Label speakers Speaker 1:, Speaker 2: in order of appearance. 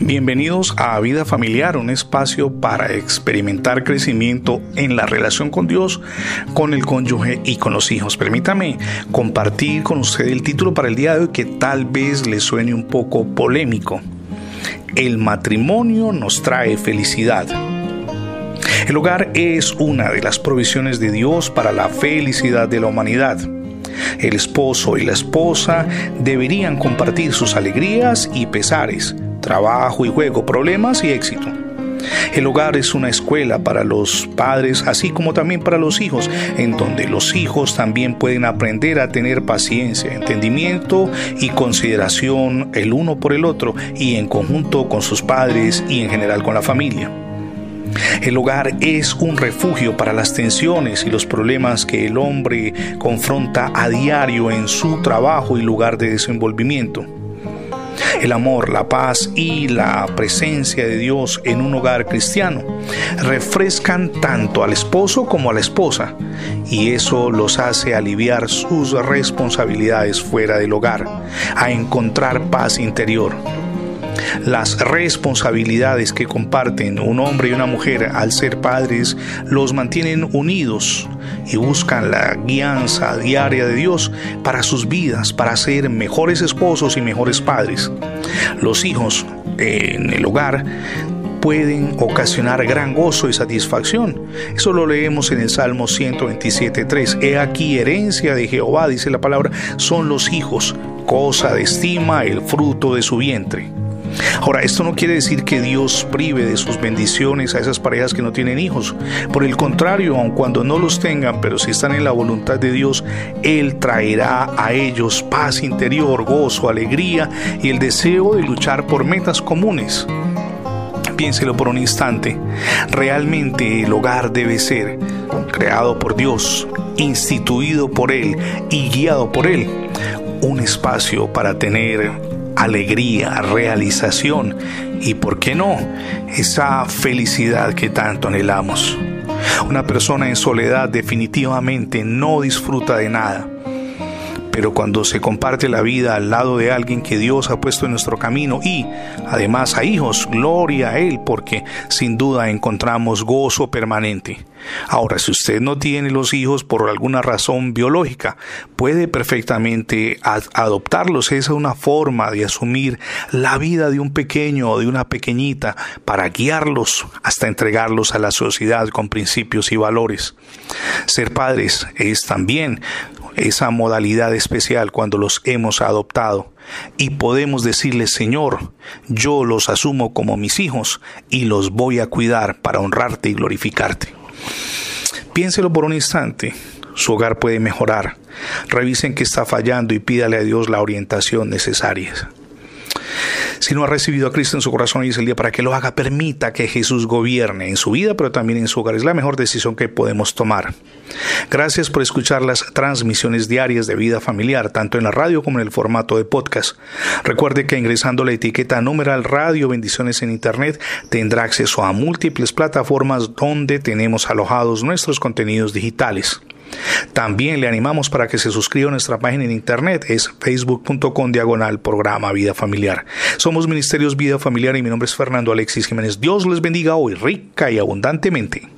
Speaker 1: Bienvenidos a Vida Familiar, un espacio para experimentar crecimiento en la relación con Dios, con el cónyuge y con los hijos. Permítame compartir con usted el título para el día de hoy que tal vez le suene un poco polémico. El matrimonio nos trae felicidad. El hogar es una de las provisiones de Dios para la felicidad de la humanidad. El esposo y la esposa deberían compartir sus alegrías y pesares, trabajo y juego, problemas y éxito. El hogar es una escuela para los padres, así como también para los hijos, en donde los hijos también pueden aprender a tener paciencia, entendimiento y consideración el uno por el otro y en conjunto con sus padres y en general con la familia. El hogar es un refugio para las tensiones y los problemas que el hombre confronta a diario en su trabajo y lugar de desenvolvimiento. El amor, la paz y la presencia de Dios en un hogar cristiano refrescan tanto al esposo como a la esposa y eso los hace aliviar sus responsabilidades fuera del hogar, a encontrar paz interior. Las responsabilidades que comparten un hombre y una mujer al ser padres los mantienen unidos y buscan la guianza diaria de Dios para sus vidas, para ser mejores esposos y mejores padres. Los hijos en el hogar pueden ocasionar gran gozo y satisfacción. Eso lo leemos en el Salmo 127.3. He aquí herencia de Jehová, dice la palabra, son los hijos, cosa de estima, el fruto de su vientre. Ahora, esto no quiere decir que Dios prive de sus bendiciones a esas parejas que no tienen hijos. Por el contrario, aun cuando no los tengan, pero si están en la voluntad de Dios, Él traerá a ellos paz interior, gozo, alegría y el deseo de luchar por metas comunes. Piénselo por un instante. Realmente el hogar debe ser creado por Dios, instituido por Él y guiado por Él. Un espacio para tener alegría, realización y, ¿por qué no?, esa felicidad que tanto anhelamos. Una persona en soledad definitivamente no disfruta de nada pero cuando se comparte la vida al lado de alguien que Dios ha puesto en nuestro camino y además a hijos, gloria a Él, porque sin duda encontramos gozo permanente. Ahora, si usted no tiene los hijos por alguna razón biológica, puede perfectamente adoptarlos. Esa es una forma de asumir la vida de un pequeño o de una pequeñita para guiarlos hasta entregarlos a la sociedad con principios y valores. Ser padres es también esa modalidad especial cuando los hemos adoptado y podemos decirle, Señor, yo los asumo como mis hijos y los voy a cuidar para honrarte y glorificarte. Piénselo por un instante, su hogar puede mejorar. Revisen que está fallando y pídale a Dios la orientación necesaria. Si no ha recibido a Cristo en su corazón, hoy es el día para que lo haga. Permita que Jesús gobierne en su vida, pero también en su hogar. Es la mejor decisión que podemos tomar. Gracias por escuchar las transmisiones diarias de vida familiar, tanto en la radio como en el formato de podcast. Recuerde que ingresando la etiqueta numeral radio bendiciones en internet tendrá acceso a múltiples plataformas donde tenemos alojados nuestros contenidos digitales. También le animamos para que se suscriba a nuestra página en internet, es facebook.com diagonal programa Vida Familiar. Somos Ministerios Vida Familiar y mi nombre es Fernando Alexis Jiménez. Dios les bendiga hoy rica y abundantemente.